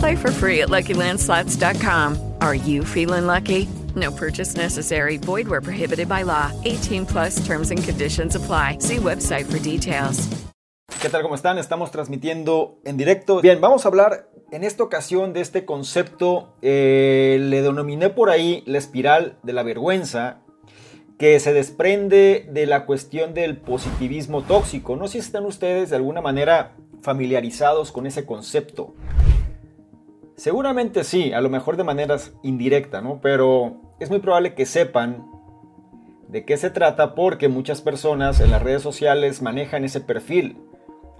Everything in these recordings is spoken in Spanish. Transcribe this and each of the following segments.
Play for free at LuckyLandSlots.com. Are you feeling lucky? No purchase necessary. Void where prohibited by law. 18 plus terms and conditions apply. See website for details. ¿Qué tal? ¿Cómo están? Estamos transmitiendo en directo. Bien, vamos a hablar en esta ocasión de este concepto. Eh, le denominé por ahí la espiral de la vergüenza que se desprende de la cuestión del positivismo tóxico. No sé si están ustedes de alguna manera familiarizados con ese concepto. Seguramente sí, a lo mejor de maneras indirectas, ¿no? Pero es muy probable que sepan de qué se trata porque muchas personas en las redes sociales manejan ese perfil.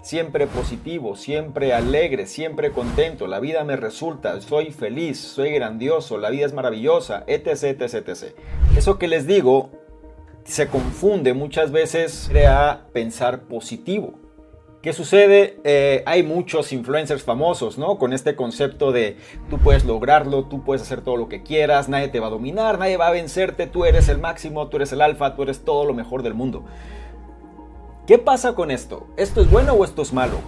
Siempre positivo, siempre alegre, siempre contento, la vida me resulta, soy feliz, soy grandioso, la vida es maravillosa, etc, etc, etc. Eso que les digo se confunde muchas veces a pensar positivo. ¿Qué sucede? Eh, hay muchos influencers famosos, ¿no? Con este concepto de tú puedes lograrlo, tú puedes hacer todo lo que quieras, nadie te va a dominar, nadie va a vencerte, tú eres el máximo, tú eres el alfa, tú eres todo lo mejor del mundo. ¿Qué pasa con esto? ¿Esto es bueno o esto es malo?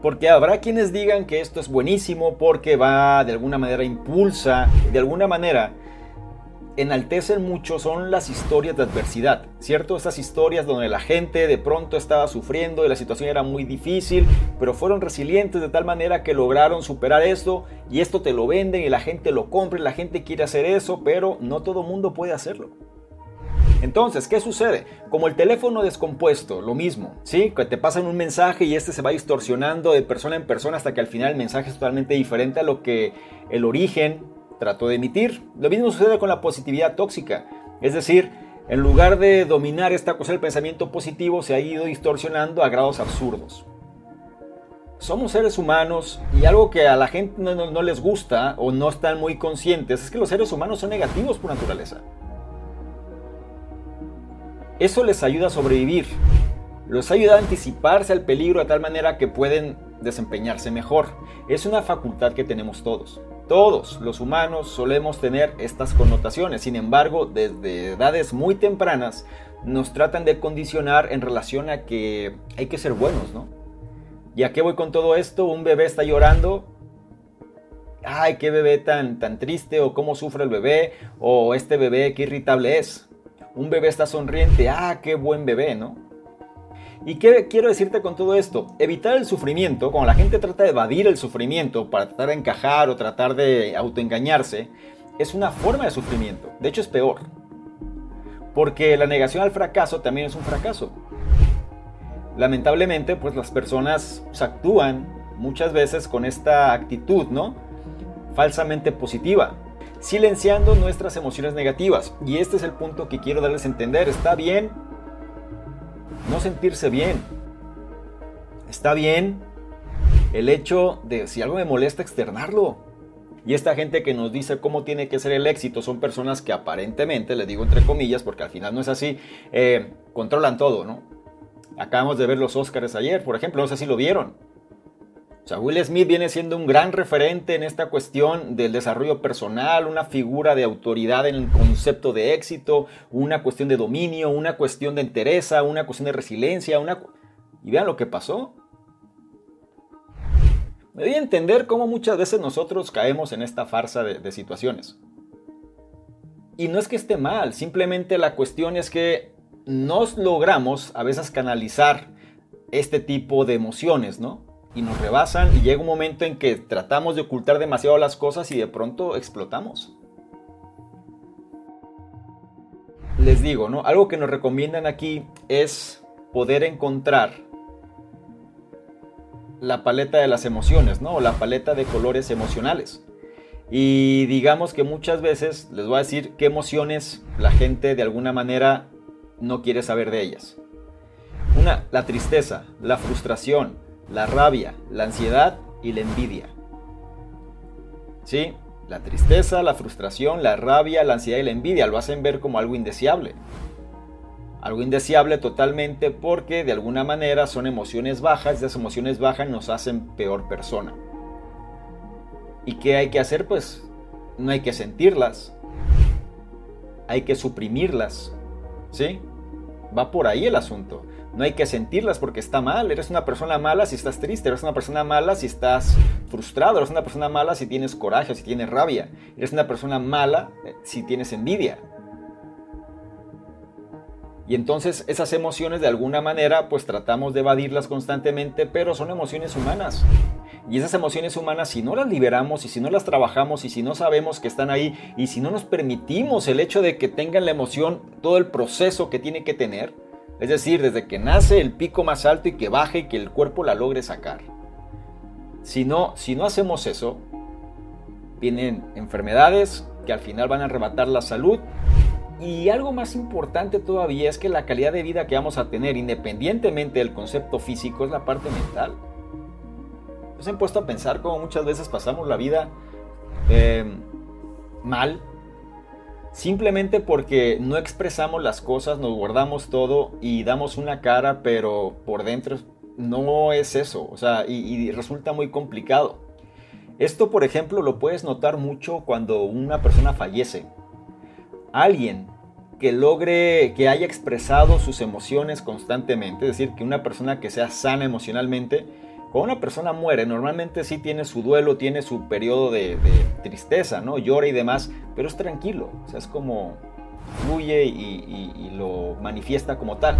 Porque habrá quienes digan que esto es buenísimo porque va de alguna manera impulsa, de alguna manera enaltecen mucho son las historias de adversidad, ¿cierto? Esas historias donde la gente de pronto estaba sufriendo y la situación era muy difícil, pero fueron resilientes de tal manera que lograron superar esto y esto te lo venden y la gente lo compra y la gente quiere hacer eso, pero no todo mundo puede hacerlo. Entonces, ¿qué sucede? Como el teléfono descompuesto, lo mismo, ¿sí? Que te pasan un mensaje y este se va distorsionando de persona en persona hasta que al final el mensaje es totalmente diferente a lo que el origen trato de emitir. Lo mismo sucede con la positividad tóxica. Es decir, en lugar de dominar esta cosa del pensamiento positivo, se ha ido distorsionando a grados absurdos. Somos seres humanos y algo que a la gente no, les gusta o no están muy conscientes es que los seres humanos son negativos por naturaleza. Eso les ayuda a sobrevivir, los ayuda a anticiparse al peligro de tal manera que pueden desempeñarse mejor. Es una facultad que tenemos todos. Todos los humanos solemos tener estas connotaciones, sin embargo, desde edades muy tempranas nos tratan de condicionar en relación a que hay que ser buenos, ¿no? ¿Y a qué voy con todo esto? Un bebé está llorando. Ay, qué bebé tan, tan triste, o cómo sufre el bebé, o este bebé, qué irritable es. Un bebé está sonriente, ah, qué buen bebé, ¿no? ¿Y qué quiero decirte con todo esto? Evitar el sufrimiento, cuando la gente trata de evadir el sufrimiento para tratar de encajar o tratar de autoengañarse, es una forma de sufrimiento. De hecho es peor. Porque la negación al fracaso también es un fracaso. Lamentablemente, pues las personas actúan muchas veces con esta actitud, ¿no? Falsamente positiva, silenciando nuestras emociones negativas. Y este es el punto que quiero darles a entender. Está bien no sentirse bien. Está bien el hecho de si algo me molesta externarlo. Y esta gente que nos dice cómo tiene que ser el éxito son personas que aparentemente, le digo entre comillas, porque al final no es así, eh, controlan todo, ¿no? Acabamos de ver los Oscars ayer, por ejemplo, no sé si lo vieron. O sea, Will Smith viene siendo un gran referente en esta cuestión del desarrollo personal, una figura de autoridad en el concepto de éxito, una cuestión de dominio, una cuestión de entereza, una cuestión de resiliencia, una... Y vean lo que pasó. Me doy a entender cómo muchas veces nosotros caemos en esta farsa de, de situaciones. Y no es que esté mal, simplemente la cuestión es que nos logramos a veces canalizar este tipo de emociones, ¿no? Y nos rebasan y llega un momento en que tratamos de ocultar demasiado las cosas y de pronto explotamos. Les digo, ¿no? Algo que nos recomiendan aquí es poder encontrar la paleta de las emociones, ¿no? O la paleta de colores emocionales. Y digamos que muchas veces les voy a decir qué emociones la gente de alguna manera no quiere saber de ellas. Una, la tristeza, la frustración, la rabia, la ansiedad y la envidia. ¿Sí? La tristeza, la frustración, la rabia, la ansiedad y la envidia lo hacen ver como algo indeseable. Algo indeseable totalmente porque de alguna manera son emociones bajas y esas emociones bajas nos hacen peor persona. ¿Y qué hay que hacer? Pues no hay que sentirlas, hay que suprimirlas. ¿Sí? Va por ahí el asunto. No hay que sentirlas porque está mal. Eres una persona mala si estás triste, eres una persona mala si estás frustrado, eres una persona mala si tienes coraje, si tienes rabia, eres una persona mala eh, si tienes envidia. Y entonces esas emociones de alguna manera pues tratamos de evadirlas constantemente, pero son emociones humanas. Y esas emociones humanas si no las liberamos y si no las trabajamos y si no sabemos que están ahí y si no nos permitimos el hecho de que tengan la emoción todo el proceso que tiene que tener, es decir, desde que nace el pico más alto y que baje y que el cuerpo la logre sacar. Si no, si no hacemos eso, vienen enfermedades que al final van a arrebatar la salud y algo más importante todavía es que la calidad de vida que vamos a tener, independientemente del concepto físico, es la parte mental. ¿Se han puesto a pensar cómo muchas veces pasamos la vida eh, mal? Simplemente porque no expresamos las cosas, nos guardamos todo y damos una cara, pero por dentro no es eso. O sea, y, y resulta muy complicado. Esto, por ejemplo, lo puedes notar mucho cuando una persona fallece alguien que logre, que haya expresado sus emociones constantemente, es decir, que una persona que sea sana emocionalmente, cuando una persona muere, normalmente sí tiene su duelo, tiene su periodo de, tristeza, ¿no? Llora y demás, pero es tranquilo, o sea, es como fluye y, y lo manifiesta como tal.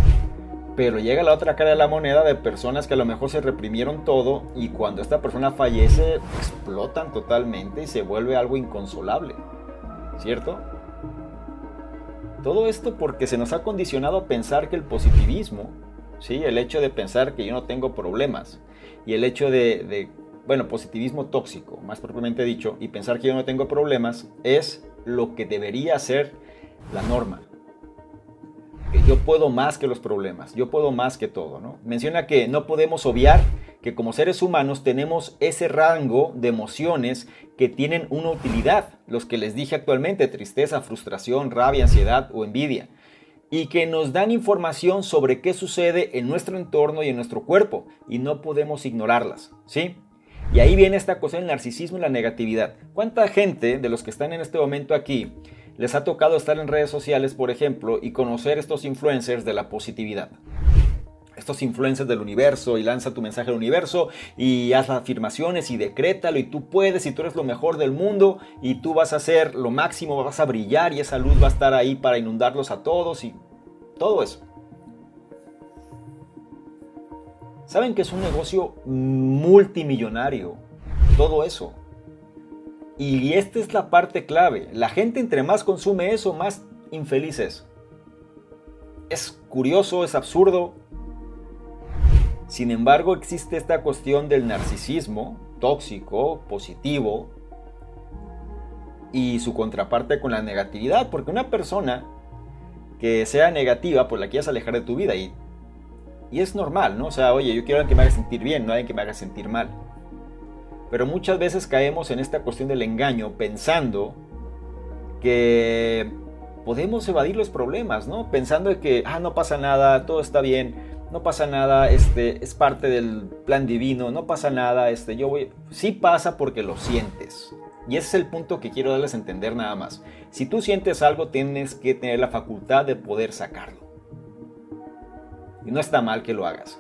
Pero llega la otra cara de la moneda de personas que a lo mejor se reprimieron todo y cuando esta persona fallece explotan totalmente y se vuelve algo inconsolable, ¿cierto? Todo esto porque se nos ha condicionado a pensar que el positivismo, ¿sí? el hecho de pensar que yo no tengo problemas y el hecho de, bueno, positivismo tóxico, más propiamente dicho, y pensar que yo no tengo problemas es lo que debería ser la norma. Que yo puedo más que los problemas, yo puedo más que todo. ¿no? Menciona que no podemos obviar que como seres humanos tenemos ese rango de emociones que tienen una utilidad, los que les dije actualmente, tristeza, frustración, rabia, ansiedad o envidia, y que nos dan información sobre qué sucede en nuestro entorno y en nuestro cuerpo, y no podemos ignorarlas, ¿sí? Y ahí viene esta cosa del narcisismo y la negatividad. ¿Cuánta gente de los que están en este momento aquí les ha tocado estar en redes sociales, por ejemplo, y conocer estos influencers de la positividad? Estos influencers del universo y lanza tu mensaje al universo y haz afirmaciones y decrétalo y tú puedes y tú eres lo mejor del mundo y tú vas a ser lo máximo, vas a brillar y esa luz va a estar ahí para inundarlos a todos y todo eso. Saben que es un negocio multimillonario, todo eso. Y esta es la parte clave. La gente entre más consume eso, más infeliz es. Es curioso, es absurdo, sin embargo, existe esta cuestión del narcisismo tóxico, positivo, y su contraparte con la negatividad, porque una persona que sea negativa, pues la quieres alejar de tu vida y, y es normal, ¿no? O sea, oye, yo quiero alguien que me haga sentir bien, no alguien que me haga sentir mal. Pero muchas veces caemos en esta cuestión del engaño pensando que podemos evadir los problemas, ¿no? Pensando que, ah, no pasa nada, todo está bien no pasa nada, este, es parte del plan divino, no pasa nada, este, yo voy, sí pasa porque lo sientes. Y ese es el punto que quiero darles a entender nada más. Si tú sientes algo, tienes que tener la facultad de poder sacarlo. Y no está mal que lo hagas.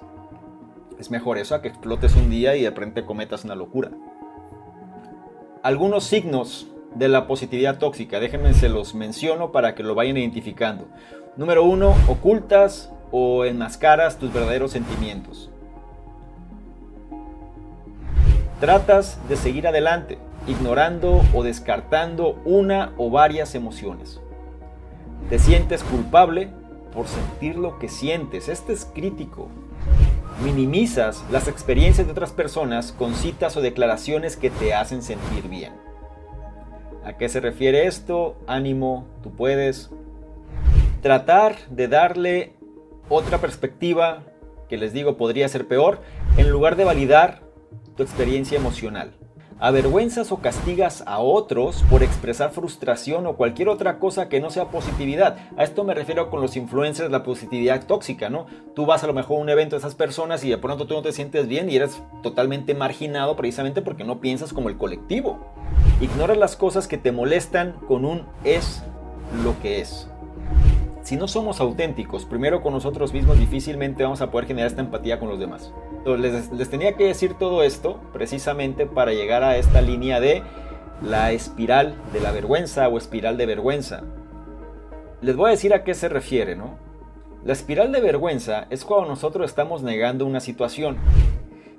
Es mejor eso a que explotes un día y de repente cometas una locura. Algunos signos de la positividad tóxica, déjenme se los menciono para que lo vayan identificando. Número uno, ocultas o enmascaras tus verdaderos sentimientos. Tratas de seguir adelante, ignorando o descartando una o varias emociones. Te sientes culpable por sentir lo que sientes. Este es crítico. Minimizas las experiencias de otras personas con citas o declaraciones que te hacen sentir bien. ¿A qué se refiere esto? Ánimo, tú puedes. Tratar de darle otra perspectiva, que les digo podría ser peor, en lugar de validar tu experiencia emocional avergüenzas o castigas a otros por expresar frustración o cualquier otra cosa que no sea positividad. A esto me refiero con los influencers, la positividad tóxica, ¿no? Tú vas a lo mejor a un evento de esas personas y de pronto tú no te sientes bien y eres totalmente marginado precisamente porque no piensas como el colectivo. Ignoras las cosas que te molestan con un es lo que es. Si no somos auténticos, primero con nosotros mismos, difícilmente vamos a poder generar esta empatía con los demás. Entonces, les, tenía que decir todo esto precisamente para llegar a esta línea de la espiral de la vergüenza o espiral de vergüenza. Les voy a decir a qué se refiere, ¿no? La espiral de vergüenza es cuando nosotros estamos negando una situación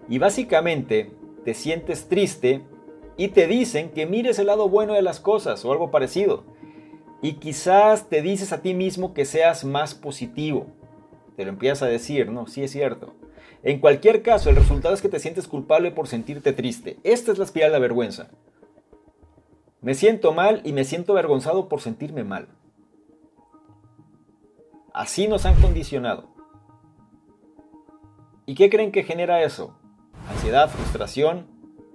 y básicamente te sientes triste y te dicen que mires el lado bueno de las cosas o algo parecido. Y quizás te dices a ti mismo que seas más positivo. Te lo empiezas a decir, ¿no? Sí es cierto. En cualquier caso, el resultado es que te sientes culpable por sentirte triste. Esta es la espiral de la vergüenza. Me siento mal y me siento avergonzado por sentirme mal. Así nos han condicionado. ¿Y qué creen que genera eso? Ansiedad, frustración,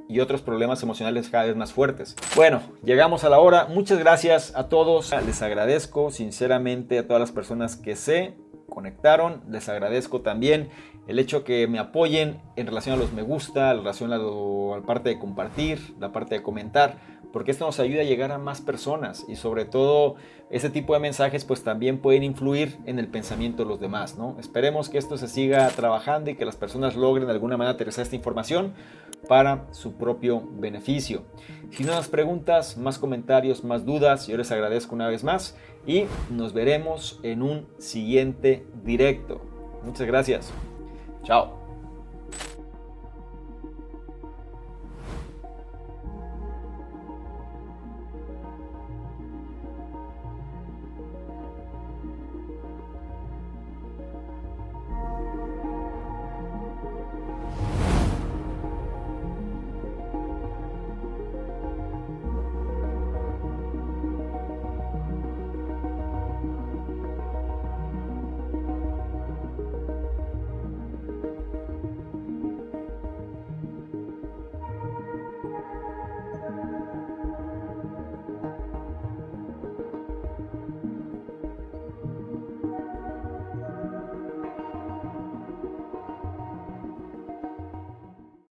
y otros problemas emocionales cada vez más fuertes. Bueno, llegamos a la hora. Muchas gracias a todos. Les agradezco sinceramente a todas las personas que se conectaron. Les agradezco también el hecho que me apoyen en relación a los me gusta, en relación a, la parte de compartir, la parte de comentar, porque esto nos ayuda a llegar a más personas y sobre todo ese tipo de mensajes pues también pueden influir en el pensamiento de los demás, ¿no? Esperemos que esto se siga trabajando y que las personas logren de alguna manera aterrizar esta información para su propio beneficio. Si no más preguntas, más comentarios, más dudas, yo les agradezco una vez más y nos veremos en un siguiente directo. Muchas gracias. Chao.